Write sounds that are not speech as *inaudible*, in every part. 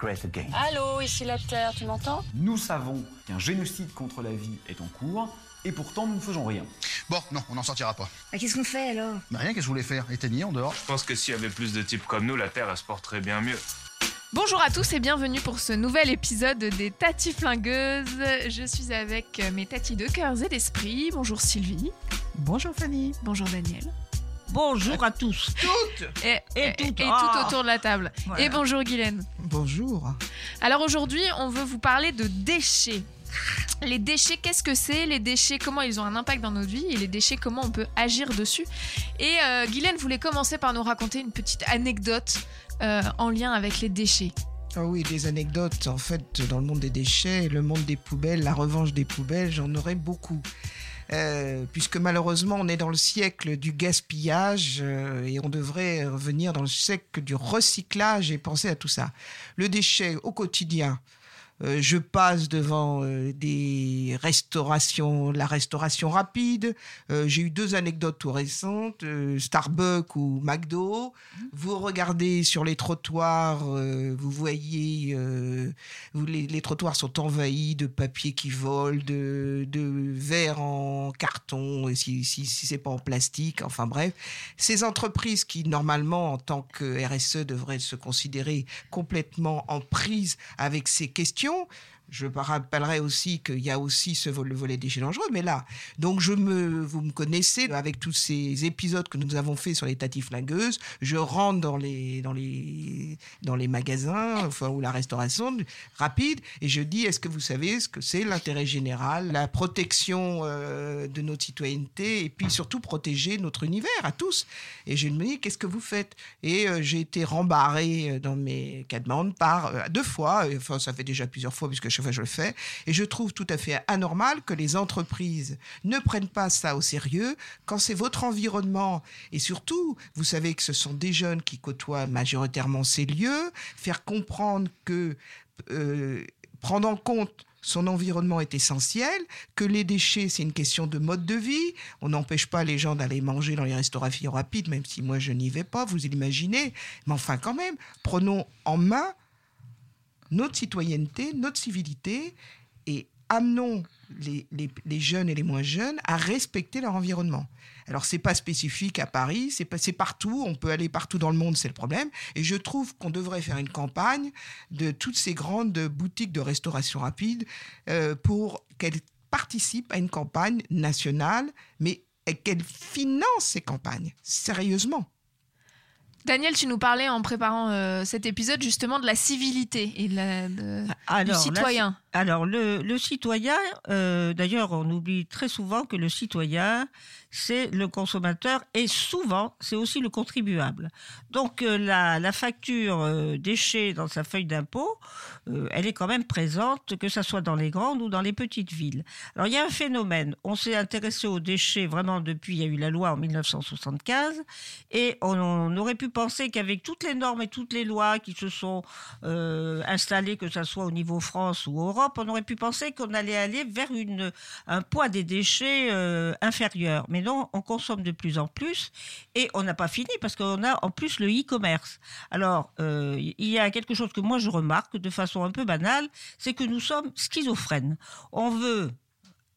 great again. Allô, ici la Terre, tu m'entends? Nous savons qu'un génocide contre la vie est en cours, et pourtant nous ne faisons rien. Bon, non, on n'en sortira pas. Bah, Qu'est-ce qu'on fait alors? Bah rien, qu'est-ce que je voulais faire? Éteigner en dehors Je pense que s'il y avait plus de types comme nous, la Terre, elle se porterait bien mieux. Bonjour à tous et bienvenue pour ce nouvel épisode des Tati Flingueuses. Je suis avec mes tatis de cœurs et d'esprit. Bonjour Sylvie. Bonjour Fanny. Bonjour Daniel. Bonjour à tous. Et, Et et- toutes. et Ah. tout autour de la table. Voilà. Et bonjour Guylaine. Bonjour. Alors aujourd'hui, on veut vous parler de déchets. Les déchets, qu'est-ce que c'est Les déchets, comment ils ont un impact dans notre vie? Et les déchets, comment on peut agir dessus? Et euh, Guylaine voulait commencer par nous raconter une petite anecdote euh, en lien avec les déchets. Ah oui, des anecdotes, en fait, dans le monde des déchets, le monde des poubelles, la revanche des poubelles, j'en aurais beaucoup. Euh, puisque malheureusement, on est dans le siècle du gaspillage euh, et on devrait revenir dans le siècle du recyclage et penser à tout ça. Le déchet au quotidien. Euh, je passe devant euh, des restaurations, la restauration rapide. Euh, J'ai eu deux anecdotes tout récentes, Starbucks ou McDo. Vous regardez sur les trottoirs, vous voyez, les, trottoirs sont envahis de papier qui vole, de, de verre en carton, si, si, si c'est pas en plastique, enfin bref. Ces entreprises qui, normalement, en tant que RSE, devraient se considérer complètement en prise avec ces questions, région je rappellerai aussi qu'il y a aussi ce le volet déchets dangereux, mais là, donc je me, vous me connaissez avec tous ces épisodes que nous avons fait sur les tatifs flingueuses. Je rentre dans les, dans les, dans les magasins, ou la restauration rapide, et je dis est-ce que vous savez ce que c'est l'intérêt général, la protection euh, de notre citoyenneté, et puis surtout protéger notre univers à tous? Et je me dis qu'est-ce que vous faites? Et euh, j'ai été rembarré euh, dans mes demandes par euh, deux fois, enfin ça fait déjà plusieurs fois puisque chaque je le fais, et je trouve tout à fait anormal que les entreprises ne prennent pas ça au sérieux quand c'est votre environnement. Et surtout, vous savez que ce sont des jeunes qui côtoient majoritairement ces lieux, faire comprendre que euh, prendre en compte son environnement est essentiel, que les déchets, c'est une question de mode de vie. On n'empêche pas les gens d'aller manger dans les restaurations rapides, même si moi je n'y vais pas, vous l'imaginez. Mais enfin, quand même, prenons en main notre citoyenneté, notre civilité et amenons les, jeunes et les moins jeunes à respecter leur environnement. Alors, c'est pas spécifique à Paris, c'est partout, on peut aller partout dans le monde, c'est le problème. Et je trouve qu'on devrait faire une campagne de toutes ces grandes boutiques de restauration rapide euh, pour qu'elles participent à une campagne nationale, mais qu'elles financent ces campagnes, sérieusement. Daniel, tu nous parlais en préparant euh, cet épisode justement de la civilité et de la- de- du Alors, citoyen. Alors, le, le citoyen, euh, d'ailleurs, on oublie très souvent que le citoyen, c'est le consommateur et souvent, c'est aussi le contribuable. Donc, euh, la, facture euh, déchets dans sa feuille d'impôt, euh, elle est quand même présente, que ce soit dans les grandes ou dans les petites villes. Alors, il y a un phénomène. On s'est intéressé aux déchets vraiment depuis, il y a eu la loi en 1975, et on, aurait pu penser qu'avec toutes les normes et toutes les lois qui se sont euh, installées, que ce soit au niveau France ou Europe, on aurait pu penser qu'on allait aller vers un poids des déchets inférieur. Non, on consomme de plus en plus et on n'a pas fini parce qu'on a en plus le e-commerce. Alors, euh, il y a quelque chose que moi je remarque de façon un peu banale, c'est que nous sommes schizophrènes. On veut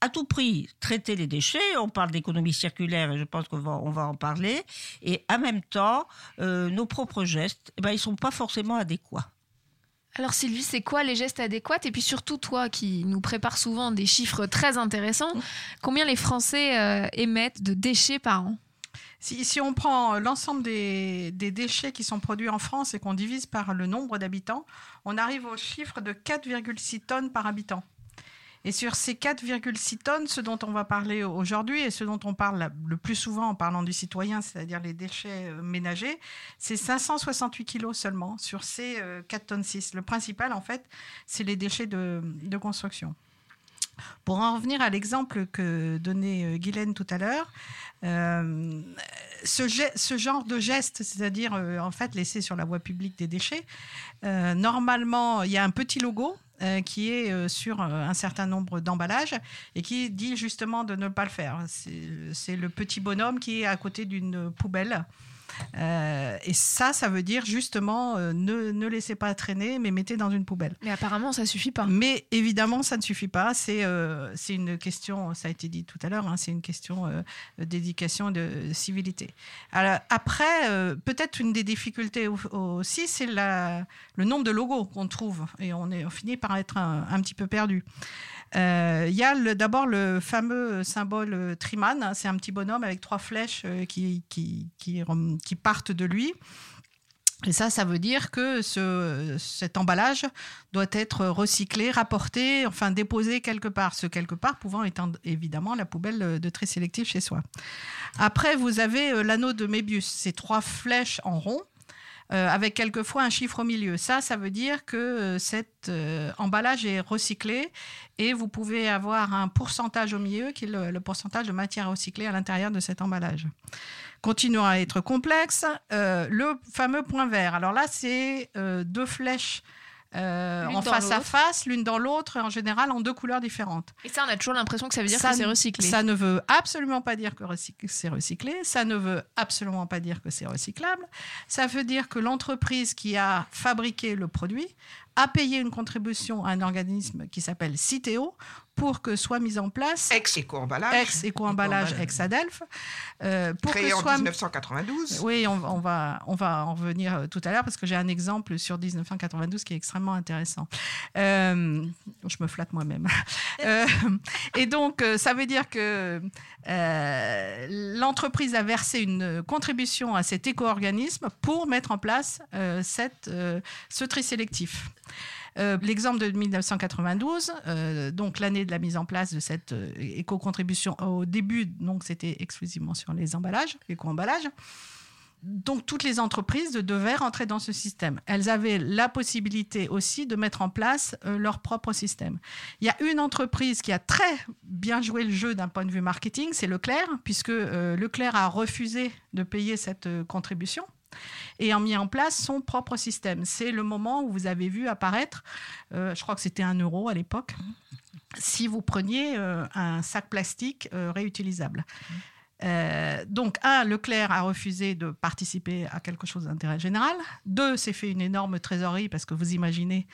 à tout prix traiter les déchets, on parle d'économie circulaire et je pense qu'on va, on va en parler, et en même temps, euh, nos propres gestes, eh ben, ils ne sont pas forcément adéquats. Alors Sylvie, c'est quoi les gestes adéquats? Et puis surtout toi qui nous prépare souvent des chiffres très intéressants, combien les Français euh, émettent de déchets par an? Si, on prend l'ensemble des, des déchets qui sont produits en France et qu'on divise par le nombre d'habitants, on arrive au chiffre de 4,6 tonnes par habitant. Et sur ces 4,6 tonnes, ce dont on va parler aujourd'hui et ce dont on parle le plus souvent en parlant du citoyen, c'est-à-dire les déchets euh, ménagers, c'est 568 kilos seulement sur ces euh, 4 tonnes 6. Le principal, en fait, c'est les déchets de, construction. Pour en revenir à l'exemple que donnait euh, Guylaine tout à l'heure, euh, ce, genre de geste, c'est-à-dire euh, en fait laisser sur la voie publique des déchets, euh, normalement, il y a un petit logo euh, qui est euh, sur un certain nombre d'emballages et qui dit justement de ne pas le faire. C'est le petit bonhomme qui est à côté d'une poubelle. Euh, et ça, ça veut dire justement euh, ne, ne, laissez pas traîner, mais mettez dans une poubelle. Mais apparemment, ça suffit pas. Mais évidemment, ça ne suffit pas. C'est euh, c'est une question, ça a été dit tout à l'heure, hein, c'est une question d'éducation, de civilité. Alors, après, peut-être une des difficultés aussi, c'est le nombre de logos qu'on trouve. Et on, est, on finit par être un, un petit peu perdu. Il y a d'abord le fameux symbole Triman, hein, c'est un petit bonhomme avec trois flèches qui, qui, qui, qui, partent de lui. Et ça, ça veut dire que ce, cet emballage doit être recyclé, rapporté, enfin déposé quelque part. Ce quelque part pouvant être évidemment la poubelle de tri sélectif chez soi. Après, vous avez l'anneau de Mébius, ces trois flèches en rond euh, avec quelquefois un chiffre au milieu. Ça, ça veut dire que euh, cet euh, emballage est recyclé et vous pouvez avoir un pourcentage au milieu qui est le, pourcentage de matière recyclée à l'intérieur de cet emballage. Continuons à être complexe. le fameux point vert. Alors là, c'est deux flèches euh, en face à face, l'une dans l'autre, en général en deux couleurs différentes. Et ça, on a toujours l'impression que ça veut dire ça que c'est recyclé. Ça ne veut absolument pas dire que c'est recyclé. Ça ne veut absolument pas dire que c'est recyclable. Ça veut dire que l'entreprise qui a fabriqué le produit a payé une contribution à un organisme qui s'appelle Citeo pour que soit mise en place ex éco-emballage ex éco-emballage ex Adelph euh, pour créé que soit... en 1992 oui on, on, va on va en revenir euh, tout à l'heure parce que j'ai un exemple sur 1992 qui est extrêmement intéressant. Euh, je me flatte moi-même. *laughs* Euh, et donc ça veut dire que l'entreprise a versé une contribution à cet éco-organisme pour mettre en place cette, ce tri sélectif euh, L'exemple de 1992, euh, donc l'année de la mise en place de cette euh, éco-contribution au début, donc c'était exclusivement sur les emballages, éco-emballages. Donc toutes les entreprises devaient rentrer dans ce système. Elles avaient la possibilité aussi de mettre en place leur propre système. Il y a une entreprise qui a très bien joué le jeu d'un point de vue marketing, c'est Leclerc, puisque Leclerc a refusé de payer cette contribution et a mis en place son propre système. C'est le moment où vous avez vu apparaître, euh, je crois que c'était un euro à l'époque, si vous preniez euh, un sac plastique euh, réutilisable. Euh, donc, un, Leclerc a refusé de participer à quelque chose d'intérêt général. Deux, s'est fait une énorme trésorerie parce que vous imaginez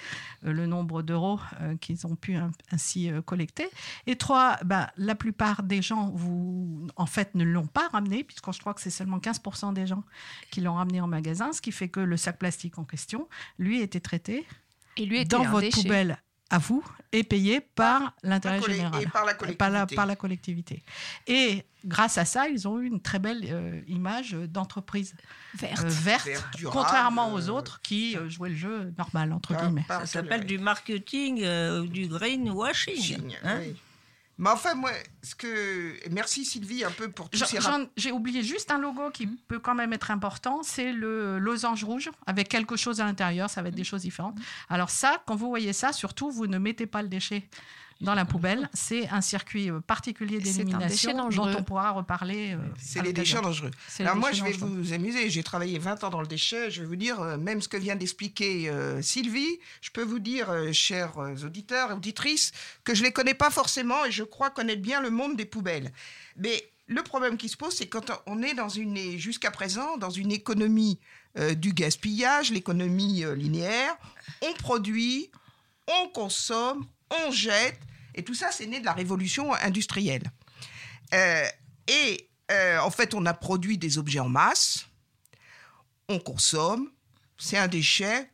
euh, le nombre d'euros euh, qu'ils ont pu un, ainsi collecter. Et trois, ben, la plupart des gens, vous, en fait, ne l'ont pas ramené, puisque je crois que c'est seulement 15% des gens qui l'ont ramené en magasin, ce qui fait que le sac plastique en question, lui, était traité Et lui était dans votre déchet. poubelle à vous et payé par l'intérêt général. et par la Par collectivité. par la collectivité. Et grâce à ça, ils ont eu une très belle euh, image d'entreprise Verte. euh, verte, Verte, durable, contrairement aux euh, autres qui euh, jouaient le jeu normal, entre guillemets. Ça s'appelle du marketing, euh, du greenwashing. Chine, hein. oui. Mais enfin, moi, ce que. Merci Sylvie un peu pour tous J'en- ces rapports. J'ai oublié juste un logo qui peut quand même être important, c'est le losange rouge avec quelque chose à l'intérieur, ça va être des choses différentes. Alors ça, quand vous voyez ça, surtout, vous ne mettez pas le déchet dans la poubelle. C'est un circuit euh, particulier d'élimination dont on pourra reparler. euh, C'est les déchets dangereux. Alors moi, je vais dangereux. vous amuser. J'ai travaillé 20 ans dans le déchet. Je vais vous dire, euh, même ce que vient d'expliquer euh, Sylvie, je peux vous dire, euh, chers auditeurs et auditrices, que je ne les connais pas forcément et je crois connaître bien le monde des poubelles. Mais le problème qui se pose, c'est quand on est dans une, jusqu'à présent, dans une économie euh, du gaspillage, l'économie linéaire, on produit, on consomme, on jette, et tout ça, c'est né de la révolution industrielle. Euh, et euh, en fait, on a produit des objets en masse, on consomme, c'est un déchet,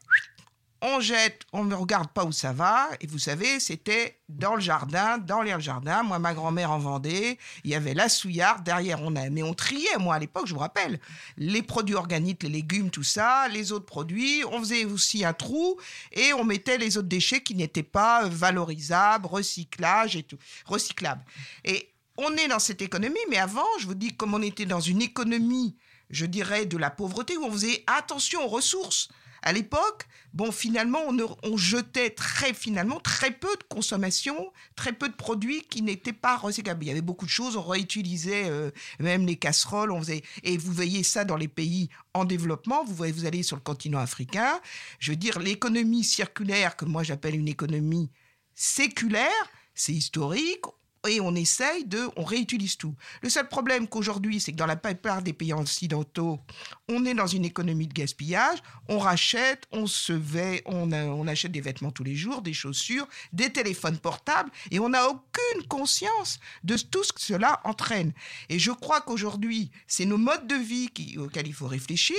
on jette, on ne regarde pas où ça va, et vous savez, c'était dans le jardin, dans les jardins. Moi, ma grand-mère en vendait, il y avait la souillarde, derrière on a, mais on triait, moi à l'époque, je vous rappelle, les produits organiques, les légumes, tout ça, les autres produits, on faisait aussi un trou, et on mettait les autres déchets qui n'étaient pas valorisables, recyclage et tout, recyclables. Et on est dans cette économie, mais avant, je vous dis, comme on était dans une économie je dirais, de la pauvreté, où on faisait attention aux ressources. À l'époque, bon, finalement, on, jetait très, finalement, très peu de consommation, très peu de produits qui n'étaient pas recyclables. Il y avait beaucoup de choses, on réutilisait euh, même les casseroles, on faisait, et vous voyez ça dans les pays en développement, vous voyez, vous allez sur le continent africain, je veux dire, l'économie circulaire, que moi j'appelle une économie séculaire, c'est historique, et on essaye de, on réutilise tout. Le seul problème qu'aujourd'hui, c'est que dans la plupart des pays occidentaux, on est dans une économie de gaspillage, on rachète, on se vêt, on, achète des vêtements tous les jours, des chaussures, des téléphones portables, et on n'a aucune conscience de tout ce que cela entraîne. Et je crois qu'aujourd'hui, c'est nos modes de vie qui, auxquels il faut réfléchir,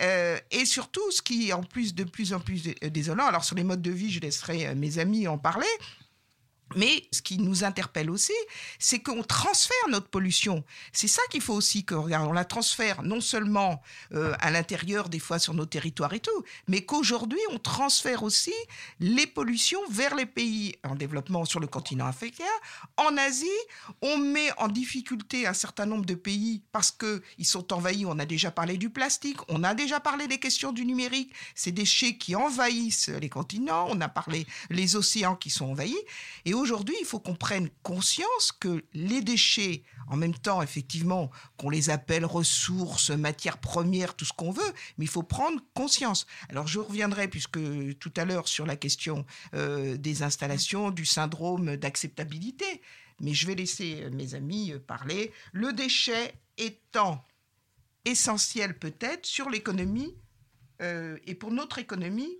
euh, et surtout, ce qui est en plus de plus en plus désolant, alors sur les modes de vie, je laisserai euh, mes amis en parler, mais ce qui nous interpelle aussi, c'est qu'on transfère notre pollution. C'est ça qu'il faut aussi que regarde. On la transfère non seulement euh, à l'intérieur, des fois sur nos territoires et tout, mais qu'aujourd'hui on transfère aussi les pollutions vers les pays en développement sur le continent africain, en Asie. On met en difficulté un certain nombre de pays parce que ils sont envahis. On a déjà parlé du plastique, on a déjà parlé des questions du numérique, ces déchets qui envahissent les continents. On a parlé les océans qui sont envahis et aujourd'hui, il faut qu'on prenne conscience que les déchets, en même temps, effectivement, qu'on les appelle ressources, matières premières, tout ce qu'on veut, mais il faut prendre conscience. Alors, je reviendrai, puisque tout à l'heure, sur la question euh, des installations, du syndrome d'acceptabilité, mais je vais laisser mes amis parler. Le déchet étant essentiel peut-être sur l'économie euh, et pour notre économie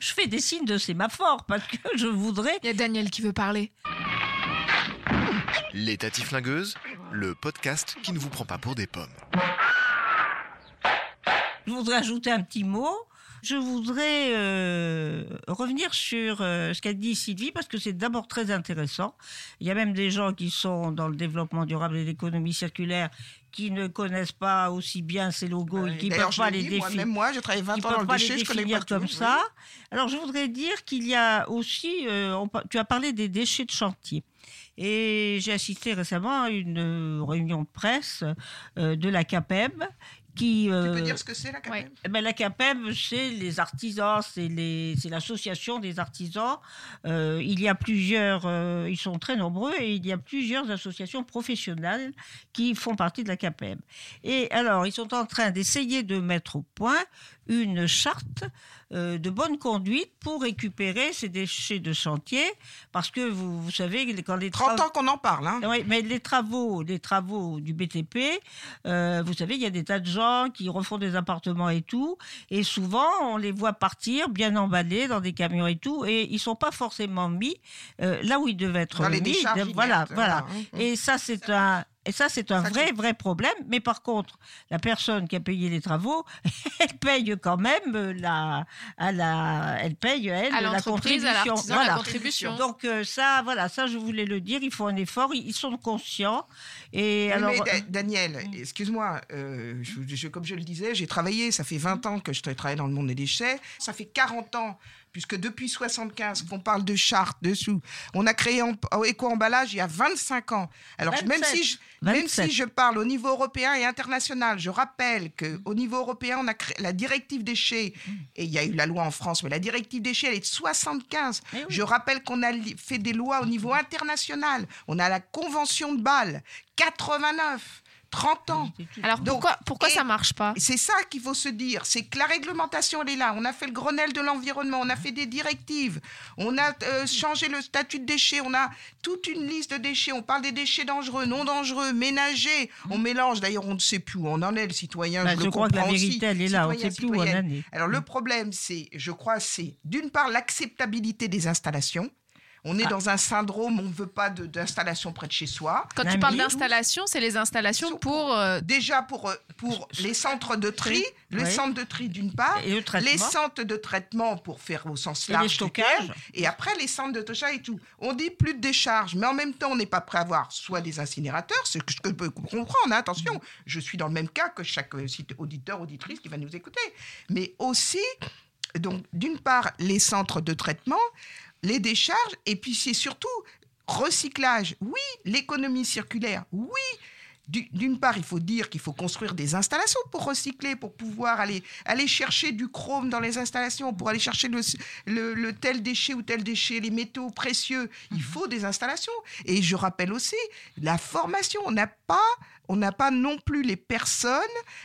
je fais des signes de sémaphore parce que je voudrais. Il y a Daniel qui veut parler. Les le podcast qui ne vous prend pas pour des pommes. Je voudrais ajouter un petit mot. Je voudrais euh, revenir sur euh, ce qu'a dit Sylvie parce que c'est d'abord très intéressant. Il y a même des gens qui sont dans le développement durable et l'économie circulaire qui ne connaissent pas aussi bien ces logos et qui ne peuvent pas les définir. Même moi, j'ai travaillé 20 ans dans le déchet, je connais pas comme ça. Alors, je voudrais dire qu'il y a aussi, euh, tu as parlé des déchets de chantier. Et j'ai assisté récemment à une réunion de presse de la CAPEB qui, tu peux euh, dire ce que c'est la CAPEB ben, La CAPEB, c'est les artisans, c'est l'association des artisans. Euh, il y a plusieurs, euh, ils sont très nombreux et il y a plusieurs associations professionnelles qui font partie de la CAPEB. Et alors, ils sont en train d'essayer de mettre au point une charte euh, de bonne conduite pour récupérer ces déchets de chantier, parce que vous, vous savez, quand les 30 ans qu'on en parle, hein. Oui, mais les travaux, les travaux du BTP, euh, vous savez, il y a des tas de gens qui refont des appartements et tout, et souvent, on les voit partir bien emballés dans des camions et tout, et ils sont pas forcément mis euh, là où ils devaient être dans mis. Les voilà, voilà. Et ça, c'est un et ça, c'est un vrai, vrai problème. Mais par contre, la personne qui a payé les travaux, *laughs* elle paye quand même la, à la, elle paye elle la contribution. voilà. la contribution. Donc euh, ça, voilà, ça, je voulais le dire. Il faut un effort. Ils sont conscients. Et alors, mais, Daniel, mm. excuse-moi, euh, comme je le disais, j'ai travaillé. Ça fait 20 ans que je travaille dans le monde des déchets. Ça fait 40 ans puisque depuis 75 qu'on parle de charte dessous, on a créé éco-emballage il y a 25 ans. Alors même si je, même si je parle au niveau européen et international, je rappelle que au niveau européen, on a créé la directive déchets et il y a eu la loi en France, mais la directive déchets elle est de 75. Eh je rappelle qu'on a fait des lois au niveau international. On a la convention de Bâle 89. 30 ans. Alors pourquoi, pourquoi ça marche pas? C'est ça qu'il faut se dire, c'est que la réglementation elle est là. On a fait le Grenelle de l'environnement, on a fait des directives, on a euh, changé le statut de déchets, on a toute une liste de déchets. On parle des déchets dangereux, non dangereux, ménagers. On mélange. D'ailleurs, on ne sait plus où on en est, le citoyen. Bah, je, crois que la vérité elle est là. On ne sait plus où on en est. Alors le problème, c'est, je crois, c'est d'une part l'acceptabilité des installations. On est ah. dans un syndrome, on ne veut pas d'installation près de chez soi. Quand tu parles d'installation, c'est les installations pour... Euh, Déjà pour, euh, pour les centres de tri, les centres de tri d'une part, les centres de traitement pour faire au sens large et stockage, et après les centres de stockage et tout. On dit plus de décharge, mais en même temps, on n'est pas prêt à avoir soit des incinérateurs, ce que je peux comprendre, hein, attention, je suis dans le même cas que chaque euh, auditeur, auditrice qui va nous écouter, mais aussi, donc d'une part, les centres de traitement, les décharges, et puis c'est surtout recyclage, oui, l'économie circulaire, oui, d'une part, il faut dire qu'il faut construire des installations pour recycler, pour pouvoir aller, aller chercher du chrome dans les installations, pour aller chercher le, le- le tel déchet ou tel déchet, les métaux précieux. Il faut des installations. Et je rappelle aussi la formation. On n'a pas, on n'a pas non plus les personnes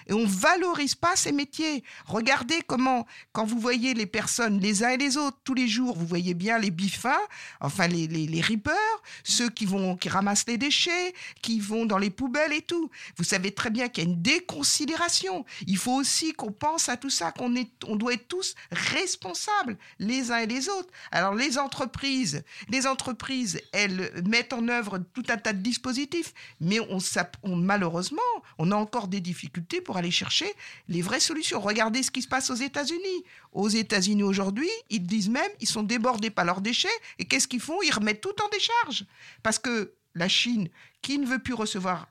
et on valorise pas ces métiers. Regardez comment, quand vous voyez les personnes, les uns et les autres, tous les jours, vous voyez bien les biffins, enfin les, les, les reapers, ceux qui vont, qui ramassent les déchets, qui vont dans les poubelles et tout. Vous savez très bien qu'il y a une déconsidération. Il faut aussi qu'on pense à tout ça, qu'on est, on doit être tous responsables les uns et les autres. Alors les entreprises, les entreprises, elles mettent en œuvre tout un tas de dispositifs, mais on, on- malheureusement, on a encore des difficultés pour aller chercher les vraies solutions. Regardez ce qui se passe aux États-Unis. Aux États-Unis aujourd'hui, ils disent même, ils sont débordés par leurs déchets, et qu'est-ce qu'ils font? Ils remettent tout en décharge. Parce que la Chine, qui ne veut plus recevoir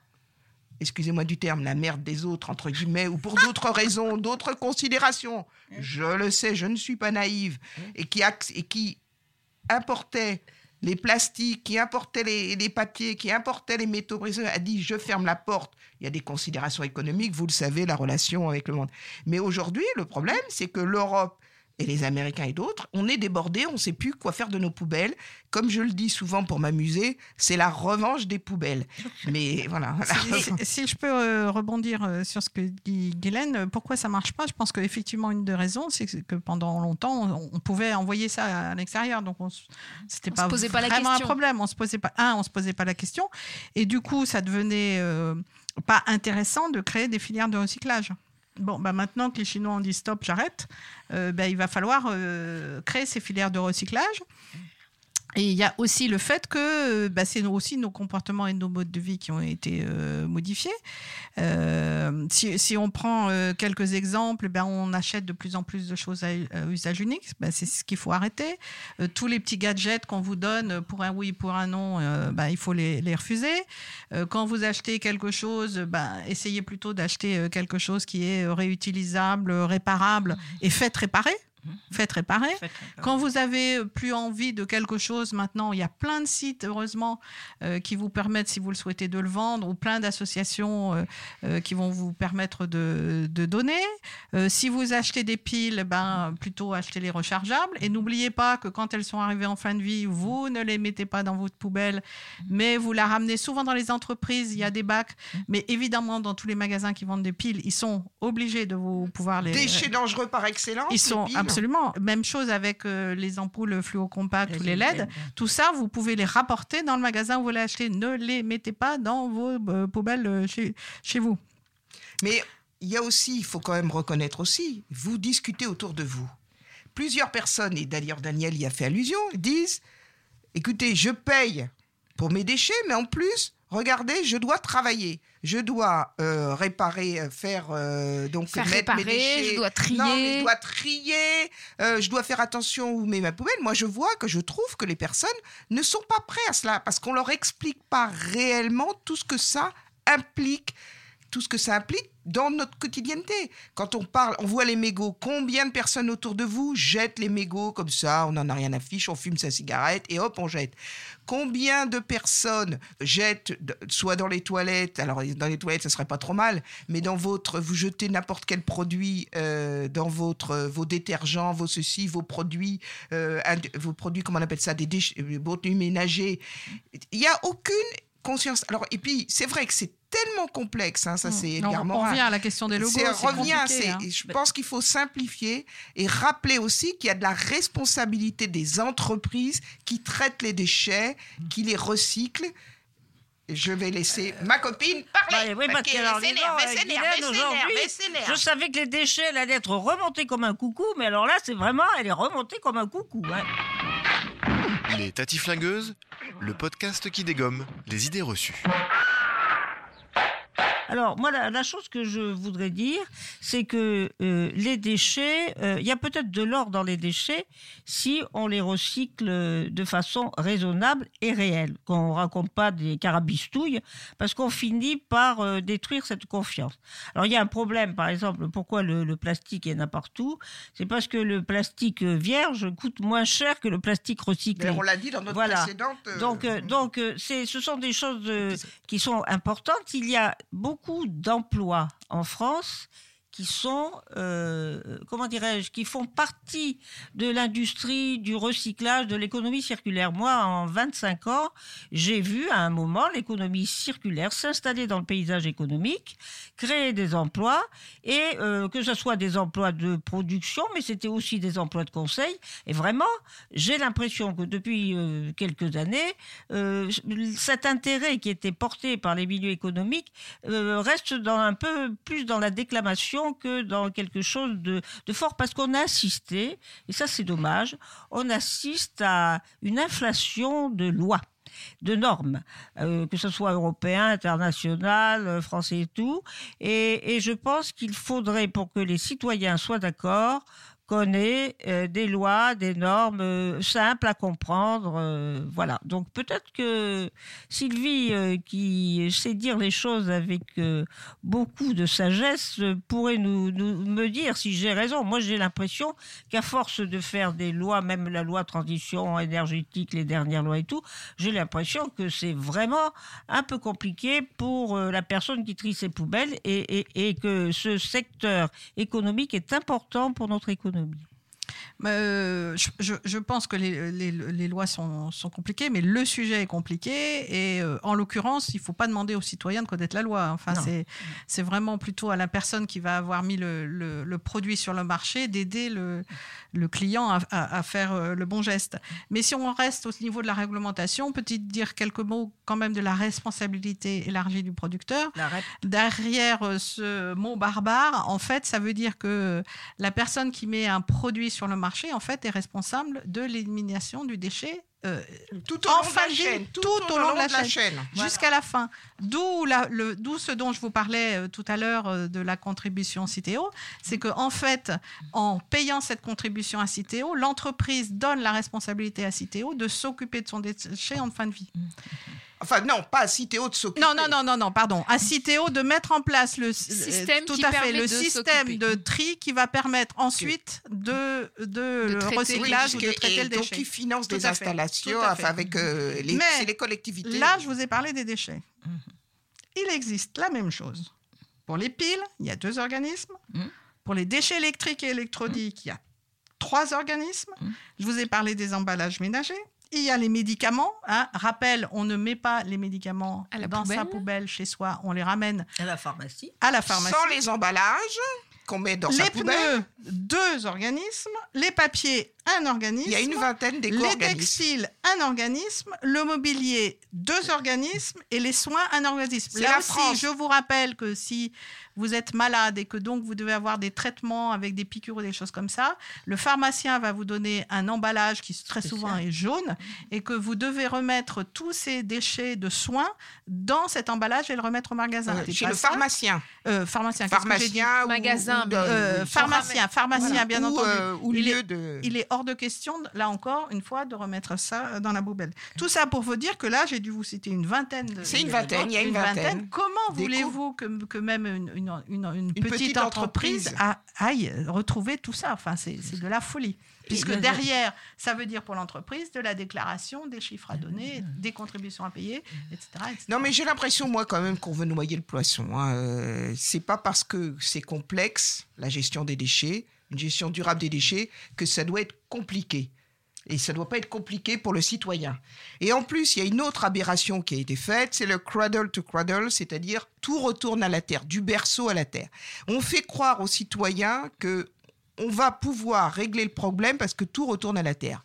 excusez-moi du terme, la merde des autres, entre guillemets, ou pour *laughs* d'autres raisons, d'autres considérations, je le sais, je ne suis pas naïve, et qui, axe- et qui importait les plastiques, qui importait les, les papiers, qui importait les métaux précieux, a dit je ferme la porte. Il y a des considérations économiques, vous le savez, la relation avec le monde. Mais aujourd'hui, le problème, c'est que l'Europe et les Américains et d'autres, on est débordés, on ne sait plus quoi faire de nos poubelles. Comme je le dis souvent pour m'amuser, c'est la revanche des poubelles. Mais voilà. *laughs* Si, si je peux euh, rebondir euh, sur ce que dit Guylaine, pourquoi ça marche pas? Je pense qu'effectivement, une des raisons, c'est que- pendant longtemps, on, on pouvait envoyer ça à l'extérieur. Donc, c'était pas se posait pas la vraiment question. un problème. On se posait pas, un, on se posait pas la question. Et du coup, ça devenait euh, pas intéressant de créer des filières de recyclage. Bon, bah maintenant que les Chinois ont dit stop, j'arrête, euh, bah, il va falloir euh, créer ces filières de recyclage. Et il y a aussi le fait que euh, bah, c'est aussi nos comportements et nos modes de vie qui ont été euh, modifiés. Euh, si, si on prend euh, quelques exemples, ben, on achète de plus en plus de choses à, usage unique. Ben, c'est ce qu'il faut arrêter. Euh, tous les petits gadgets qu'on vous donne pour un oui, pour un non, euh, ben, il faut les, les refuser. Quand vous achetez quelque chose, ben, essayez plutôt d'acheter quelque chose qui est réutilisable, réparable et faites réparer. Faites réparer. Quand vous avez plus envie de quelque chose, maintenant, il y a plein de sites, heureusement, euh, qui vous permettent, si vous le souhaitez, de le vendre, ou plein d'associations euh, euh, qui vont vous permettre de, de donner. Euh, si vous achetez des piles, ben, plutôt achetez les rechargeables. Et n'oubliez pas que quand elles sont arrivées en fin de vie, vous ne les mettez pas dans votre poubelle, mais vous la ramenez souvent dans les entreprises, il y a des bacs. Mais évidemment, dans tous les magasins qui vendent des piles, ils sont obligés de vous pouvoir les... Déchets dangereux par excellence. Ils sont piles. Absolument. Même chose avec euh, les ampoules fluocompactes ou les LED. LED. Tout ça, vous pouvez les rapporter dans le magasin où vous les achetez. Ne les mettez pas dans vos euh, poubelles euh, chez, chez vous. Mais il y a aussi, il faut quand même reconnaître aussi, vous discutez autour de vous. Plusieurs personnes, et d'ailleurs Daniel y a fait allusion, disent, écoutez, je paye pour mes déchets, mais en plus, regardez, je dois travailler. Je dois euh, réparer, euh, faire euh, donc Faire mettre mes réparer, déchets. je dois trier. Non, mais je dois trier. euh, je dois faire attention où met ma poubelle. Moi, je vois que je trouve que les personnes ne sont pas prêtes à cela parce qu'on leur explique pas réellement tout ce que ça implique tout ce que ça implique dans notre quotidienneté. Quand on parle, on voit les mégots. Combien de personnes autour de vous jettent les mégots comme ça On n'en a rien à fiche, on fume sa cigarette et hop, on jette. Combien de personnes jettent, soit dans les toilettes, alors dans les toilettes, ça serait pas trop mal, mais dans votre, vous jetez n'importe quel produit euh, dans votre, vos détergents, vos ceci, vos produits, euh, vos produits, comment on appelle ça, des déchets, euh, produits ménagers. Il n'y a aucune conscience. Alors, et puis, c'est vrai que c'est tellement complexe, hein, ça Mm. c'est On- revient à la question des logos, C'est- revient, hein. je pense qu'il faut simplifier et rappeler aussi qu'il y a de la responsabilité des entreprises qui traitent les déchets, qui les recyclent. Je vais laisser ma copine parler. Bah, oui, parce euh, je savais que les déchets allaient être remontés comme un coucou, mais alors là, c'est vraiment, elle est remontée comme un coucou. hein. Les Tatiflingueuses, le podcast qui dégomme les idées reçues. Alors, moi, la, la chose que je voudrais dire, c'est que euh, les déchets, euh, il y a peut-être de l'or dans les déchets si on les recycle euh, de façon raisonnable et réelle, qu'on ne raconte pas des carabistouilles, parce qu'on finit par euh, détruire cette confiance. Alors, il y a un problème, par exemple, pourquoi le, le plastique il y en a partout? C'est parce que le plastique vierge coûte moins cher que le plastique recyclé. Mais on l'a dit dans notre Voilà. précédente. Donc, donc ce sont des choses qui sont importantes. Il y a beaucoup d'emplois en France qui sont, euh, comment dirais-je, qui font partie de l'industrie du recyclage, de l'économie circulaire. Moi, en 25 ans, j'ai vu à un moment l'économie circulaire s'installer dans le paysage économique, créer des emplois, et euh, que ce soit des emplois de production, mais c'était aussi des emplois de conseil. Et vraiment, j'ai l'impression que depuis euh, quelques années, cet intérêt qui était porté par les milieux économiques reste dans un peu plus dans la déclamation que dans quelque chose de, fort, parce qu'on a assisté, et ça c'est dommage, on assiste à une inflation de lois de normes, euh, que ce soit européen, international, euh, français et tout. Et je pense qu'il faudrait, pour que les citoyens soient d'accord, ait euh, des lois, des normes euh, simples à comprendre. euh, voilà. Donc peut-être que Sylvie, qui sait dire les choses avec beaucoup de sagesse, pourrait nous, me dire si j'ai raison. Moi, j'ai l'impression qu'à force de faire des lois, même la loi transition énergétique, les dernières lois et tout, j'ai l'impression que c'est vraiment un peu compliqué pour la personne qui trie ses poubelles et que ce secteur économique est important pour notre économie. économique. Euh, je, je- je pense que les, les- les lois sont, sont compliquées, mais le sujet est compliqué. Et euh, en l'occurrence, il ne faut pas demander aux citoyens de connaître la loi. Enfin, c'est, vraiment plutôt à la personne qui va avoir mis le, le- le produit sur le marché d'aider le, le client à, à- à faire euh, le bon geste. Mais si on reste au niveau de la réglementation, peut-être dire quelques mots quand même de la responsabilité élargie du producteur. Derrière ce mot barbare, en fait, ça veut dire que la personne qui met un produit sur le marché, en fait, est responsable de l'élimination du déchet. euh, Tout au en long de la vie, chaîne, tout, au long de la, chaîne, chaîne. jusqu'à la fin. D'où le- d'où ce dont je vous parlais euh, tout à l'heure euh, de la contribution Citeo, c'est que en fait, en payant cette contribution à Citeo, l'entreprise donne la responsabilité à Citeo de s'occuper de son déchet en fin de vie. Enfin, non, pas à Citeo de s'occuper. Non, non, non, non, non, pardon. À Citeo de mettre en place le Système tout qui à fait le de système de tri qui va permettre ensuite de, de, le traiter. recyclage Oui, ou de et- traiter et le donc, déchet. ils financent Tout des à installations à avec euh, les, Mais les collectivités. Là, je vous ai parlé des déchets. Il existe la même chose. Pour les piles, il y a deux organismes. Pour les déchets électriques et électroniques, il y a trois organismes. Je vous ai parlé des emballages ménagers. Il y a les médicaments. hein. Rappel, on ne met pas les médicaments À la dans sa poubelle. chez soi. On les ramène À la pharmacie. à la pharmacie. Sans les emballages qu'on met dans sa les poubelle. pneus, deux organismes. Les papiers, un organisme. Il y a une vingtaine Les d'éco-organismes. textiles, un organisme. Le mobilier, deux organismes. Et les soins, un organisme. Là la aussi, France. je vous rappelle que si vous êtes malade et que donc vous devez avoir des traitements avec des piqûres ou des choses comme ça, le pharmacien va vous donner un emballage qui très souvent est jaune et que vous devez remettre tous ces déchets de soins dans cet emballage et le remettre au magasin. Euh, C'est chez le ça pharmacien. Euh, pharmacien, Pharmacien ou- Magasin, ou, euh, euh, pharmacien, pharmacien, Voilà. bien Ou, entendu. euh, ou il, lieu est, de- il est hors de question, là encore, une fois, de remettre ça dans la poubelle. Tout ça pour vous dire que là, j'ai dû vous citer une vingtaine. de- C'est une vingtaine, il y a une vingtaine. Comment voulez-vous que, que même une, une- une- une Une petite, petite entreprise, entreprise. a- aille retrouver tout ça Enfin, c'est c'est de la folie. Puisque derrière, ça veut dire pour l'entreprise de la déclaration, des chiffres à donner, des contributions à payer, etc. etc. Non, mais j'ai l'impression, moi, quand même, qu'on veut noyer le poisson. Hein. Euh, c'est pas parce que c'est complexe, la gestion des déchets, une gestion durable des déchets, que ça doit être compliqué. Et ça ne doit pas être compliqué pour le citoyen. Et en plus, il y a une autre aberration qui a été faite, c'est le cradle to cradle, c'est-à-dire tout retourne à la terre, du berceau à la terre. On fait croire aux citoyens que on va pouvoir régler le problème parce que tout retourne à la terre.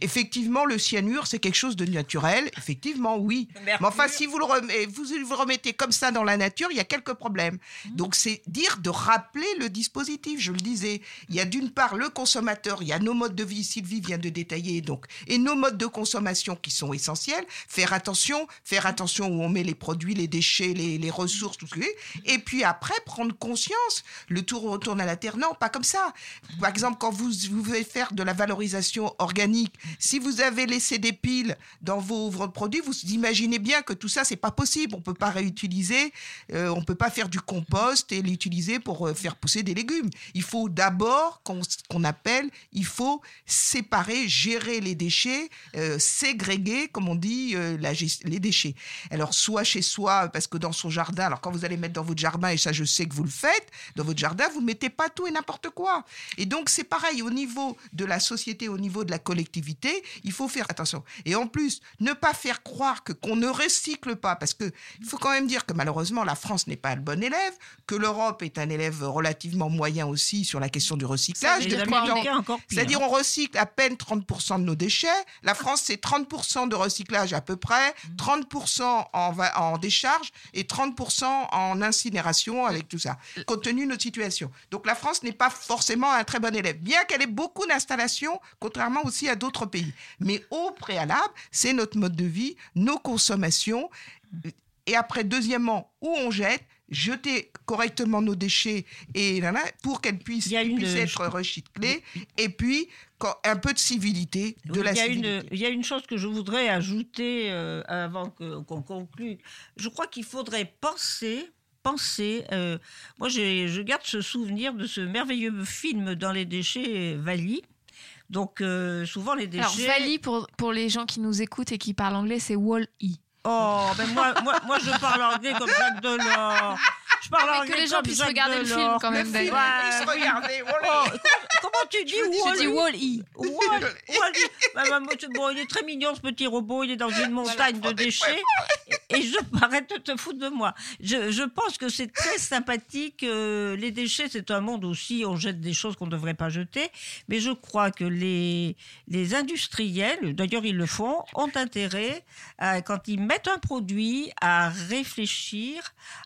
Effectivement, le cyanure, c'est quelque chose de naturel. Effectivement, oui. Mais enfin, si vous le, remettez, vous, vous le remettez comme ça dans la nature, il y a quelques problèmes. Donc, c'est dire de rappeler le dispositif. Je le disais, il y a d'une part le consommateur, il y a nos modes de vie, Sylvie vient de détailler, donc, et nos modes de consommation qui sont essentiels. Faire attention, faire attention où on met les produits, les déchets, les, les ressources, tout ce que Et puis après, prendre conscience. Le tour retourne à la terre. Non, pas comme ça. Par exemple, quand vous, voulez faire de la valorisation organique, si vous avez laissé des piles dans vos, produits, vous imaginez bien que tout ça, c'est pas possible. On peut pas réutiliser, euh, on peut pas faire du compost et l'utiliser pour euh, faire pousser des légumes. Il faut d'abord qu'on appelle, il faut séparer, gérer les déchets, euh, ségréguer, comme on dit, euh, les déchets. Alors, soit chez soi, parce que dans son jardin, alors quand vous allez mettre dans votre jardin, et ça je sais que vous le faites, dans votre jardin, vous mettez pas tout et n'importe quoi. Et donc, c'est pareil au niveau de la société, au niveau de la collectivité, il faut faire attention. Et en plus, ne pas faire croire que qu'on ne recycle pas, parce que il faut quand même dire que malheureusement, la France n'est pas le bon élève, que l'Europe est un élève relativement moyen aussi sur la question du recyclage. C'est-à-dire, on recycle à peine 30% de nos déchets. La France, c'est 30% de recyclage à peu près, 30% en, en décharge et 30% en incinération avec tout ça, compte tenu de notre situation. Donc la France n'est pas forcément un très bon élève, bien qu'elle ait beaucoup d'installations, contrairement aussi à d'autres pays. Mais au préalable, c'est notre mode de vie, nos consommations. Et après, deuxièmement, où on jette jeter correctement nos déchets et là, là, pour qu'elles puissent, puissent être recyclées et puis quand- un peu de civilité de Oui, la il, y a civilité. une, il y a une chose que je voudrais ajouter euh, avant qu'on conclue. Je crois qu'il faudrait penser. Penser, euh, moi je garde ce souvenir de ce merveilleux film dans les déchets Vali. Donc euh, souvent les déchets. Alors, Vali, pour, pour les gens qui nous écoutent et qui parlent anglais, c'est Wall-E. Oh, ben moi, moi, moi je parle anglais comme Jacques Delors. Je parle mais anglais que les gens puissent Jacques regarder le film quand même, Le film, regarder, Oh, Wall-E. comment, comment tu dis Je dis Wall-E Wall-E. Wall- *laughs* Wall-E. Bah, bah, bon, il est très mignon ce petit robot, il est dans une montagne de déchets et je *laughs* m'arrête de te foutre de moi. Je, je pense que c'est très sympathique. euh, les déchets, c'est un monde aussi, on jette des choses qu'on ne devrait pas jeter, mais je crois que les, les industriels, d'ailleurs ils le font, ont intérêt, à, quand ils mettent un produit, à réfléchir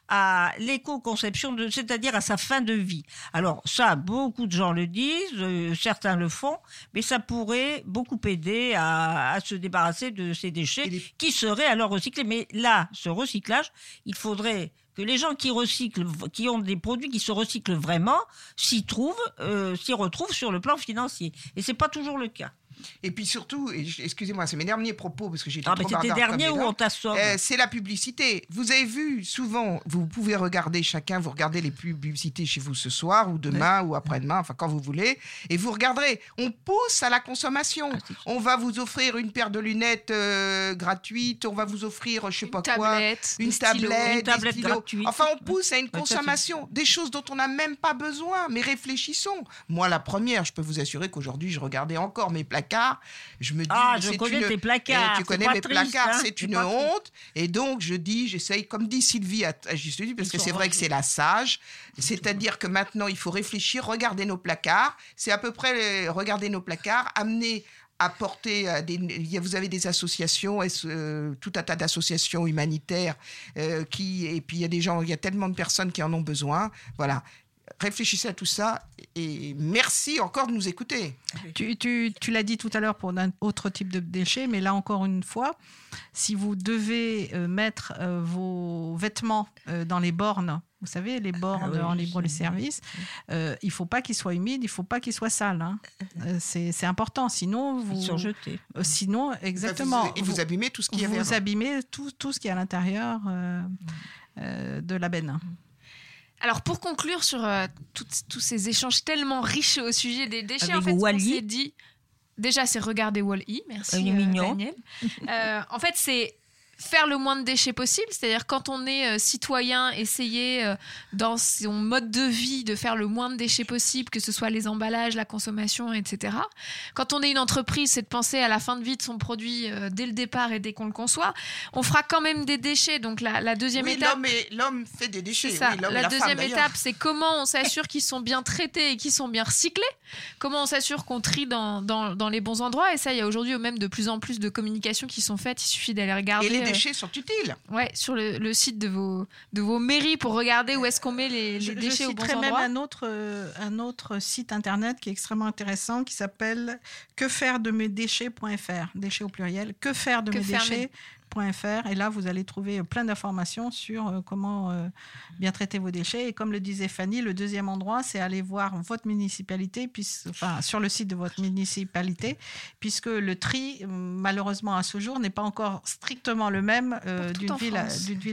à l'éco-conception, c'est-à-dire à sa fin de vie. Alors ça, beaucoup de gens le disent, euh, certains le font, mais ça pourrait beaucoup aider à, à se débarrasser de ces déchets qui seraient alors recyclés. Mais là, ce recyclage, il faudrait que les gens qui recyclent, qui ont des produits qui se recyclent vraiment, s'y trouvent, euh, s'y retrouvent sur le plan financier. Et c'est pas toujours le cas. Et puis surtout, excusez-moi, c'est mes derniers propos parce que j'ai été Ah, mais trop c'était bavard dernier ou on t'assomme Euh, C'est la publicité. Vous avez vu souvent, vous pouvez regarder chacun, vous regardez les publicités chez vous ce soir ou demain ou après-demain, enfin quand vous voulez, et vous regarderez. On pousse à la consommation. Ah, on va vous offrir une paire de lunettes euh, gratuite, on va vous offrir je sais pas quoi, tablette, une des stylos. tablette, Une des tablette stylos. gratuite. Enfin, on pousse à une consommation, des choses dont on n'a même pas besoin. Mais réfléchissons. Moi, la première, je peux vous assurer qu'aujourd'hui, je regardais encore mes placards. Je me dis, Ah, je connais une- tes placards, Eh, c'est tu connais mes triste, placards, hein, c'est une honte. Et donc, je dis, j'essaye, comme dit Sylvie à, à juste parce Ils que c'est vrai que c'est la sage. C'est-à-dire que maintenant, il faut réfléchir, regarder nos placards. C'est à peu près euh, regarder nos placards, amener apporter à des, vous avez des associations, euh, tout un tas d'associations humanitaires euh, qui et puis il y a des gens, il y a tellement de personnes qui en ont besoin. Voilà, réfléchissez à tout ça et merci encore de nous écouter. Tu, tu- tu l'as dit tout à l'heure pour un autre type de déchets, mais là encore une fois, si vous devez euh, mettre euh, vos vêtements euh, dans les bornes, vous savez, les bornes oui, en je libre sais. service, euh, il faut pas qu'ils soient humides, il faut pas qu'ils soient sales. hein. C'est important, sinon vous. Ils sont jetés. Sinon, exactement. Et vous, abîmez tout ce qu'il y avait Vous avant. abîmez tout, tout ce qui est à l'intérieur euh, euh, de la benne. Alors pour conclure sur euh, tous ces échanges tellement riches au sujet des déchets, Avec en fait, ce qu'on Wall-E. s'est dit, déjà c'est regarder Wall-E, merci euh, mignon. Daniel. *laughs* Euh, en fait, c'est faire le moins de déchets possible, c'est-à-dire quand on est euh, citoyen, essayer euh, dans son mode de vie de faire le moins de déchets possible, que ce soit les emballages, la consommation, etc. Quand on est une entreprise, c'est de penser à la fin de vie de son produit euh, dès le départ et dès qu'on le conçoit. On fera quand même des déchets, donc la, la deuxième Oui, étape. l'homme fait des déchets. Ça. oui, la la deuxième étape, c'est comment on s'assure qu'ils sont bien traités et qu'ils sont bien recyclés. Comment on s'assure qu'on trie dans, dans, dans les bons endroits. Et ça, il y a aujourd'hui même de plus en plus de communications qui sont faites. Il suffit d'aller regarder. Et les déchets sont utiles. Ouais, sur le, le site de vos, de vos mairies pour regarder où est-ce qu'on met les, les Je, je déchets au bon citerai même endroit. un autre, euh, un autre site internet qui est extrêmement intéressant qui s'appelle que faire de mes déchets.fr, déchets au pluriel, que faire de Que mes mes- et là vous allez trouver plein d'informations sur euh, comment euh, bien traiter vos déchets et comme le disait Fanny le deuxième endroit c'est aller voir votre municipalité puis enfin sur le site de votre municipalité puisque le tri euh, malheureusement à ce jour n'est pas encore strictement le même euh, d'une ville,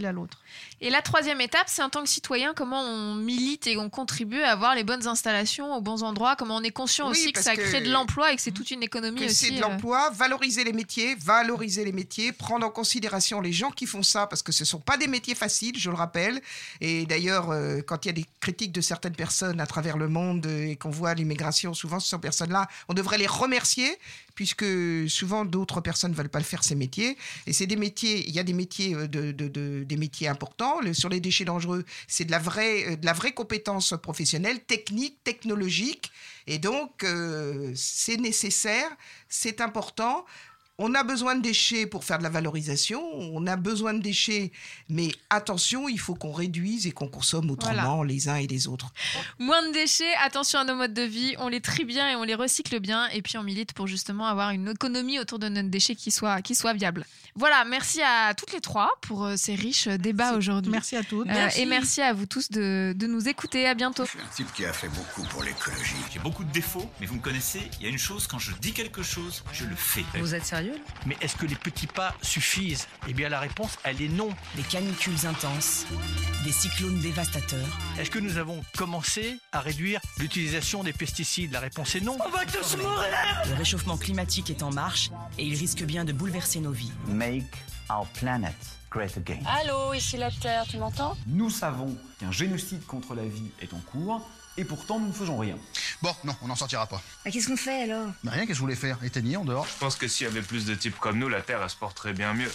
à- l'autre. Et la troisième étape, c'est en tant que citoyen, comment on milite et on contribue à avoir les bonnes installations aux bons endroits, comment on est conscient aussi que ça crée de l'emploi et que c'est toute une économie aussi. c'est de euh, l'emploi, valoriser les métiers, valoriser les métiers, prendre en considération les gens qui font ça, parce que ce ne sont pas des métiers faciles, je le rappelle. Et d'ailleurs, euh, quand il y a des critiques de certaines personnes à travers le monde euh, et qu'on voit l'immigration, souvent ce sont personnes-là, on devrait les remercier, puisque souvent d'autres personnes ne veulent pas le faire ces métiers. Et c'est des métiers, il y a des métiers, euh, de, de- de- des métiers importants. Sur les déchets dangereux, c'est de la vraie, de la vraie compétence professionnelle, technique, technologique. Et donc, c'est nécessaire, c'est important. On a besoin de déchets pour faire de la valorisation, on a besoin de déchets, mais attention, il faut qu'on réduise et qu'on consomme autrement les uns et les autres. Moins de déchets, attention à nos modes de vie, on les trie bien et on les recycle bien, et puis on milite pour justement avoir une économie autour de notre déchet qui soit, qui soit viable. Voilà, merci à toutes les trois pour euh, ces riches débats aujourd'hui. Merci à toutes. Euh, Merci. Et merci à vous tous de, de nous écouter. À bientôt. Je suis un type qui a fait beaucoup pour l'écologie. J'ai beaucoup de défauts, mais vous me connaissez, il y a une chose, quand je dis quelque chose, je le fais. Vous êtes sérieux? Mais est-ce que les petits pas suffisent? Eh bien, la réponse, elle est non. Des canicules intenses, des cyclones dévastateurs. Est-ce que nous avons commencé à réduire l'utilisation des pesticides? La réponse est non. Le réchauffement climatique est en marche et il risque bien de bouleverser nos vies. Make our planet great again. Allô, ici la Terre, tu m'entends? Nous savons qu'un génocide contre la vie est en cours, et pourtant nous ne faisons rien. Bon, non, on n'en sortira pas. Bah, Qu'est-ce qu'on fait alors? Mais rien, qu'est-ce que vous voulez faire? Éteignez en dehors? Je pense que s'il y avait plus de types comme nous, la Terre, elle se porterait bien mieux.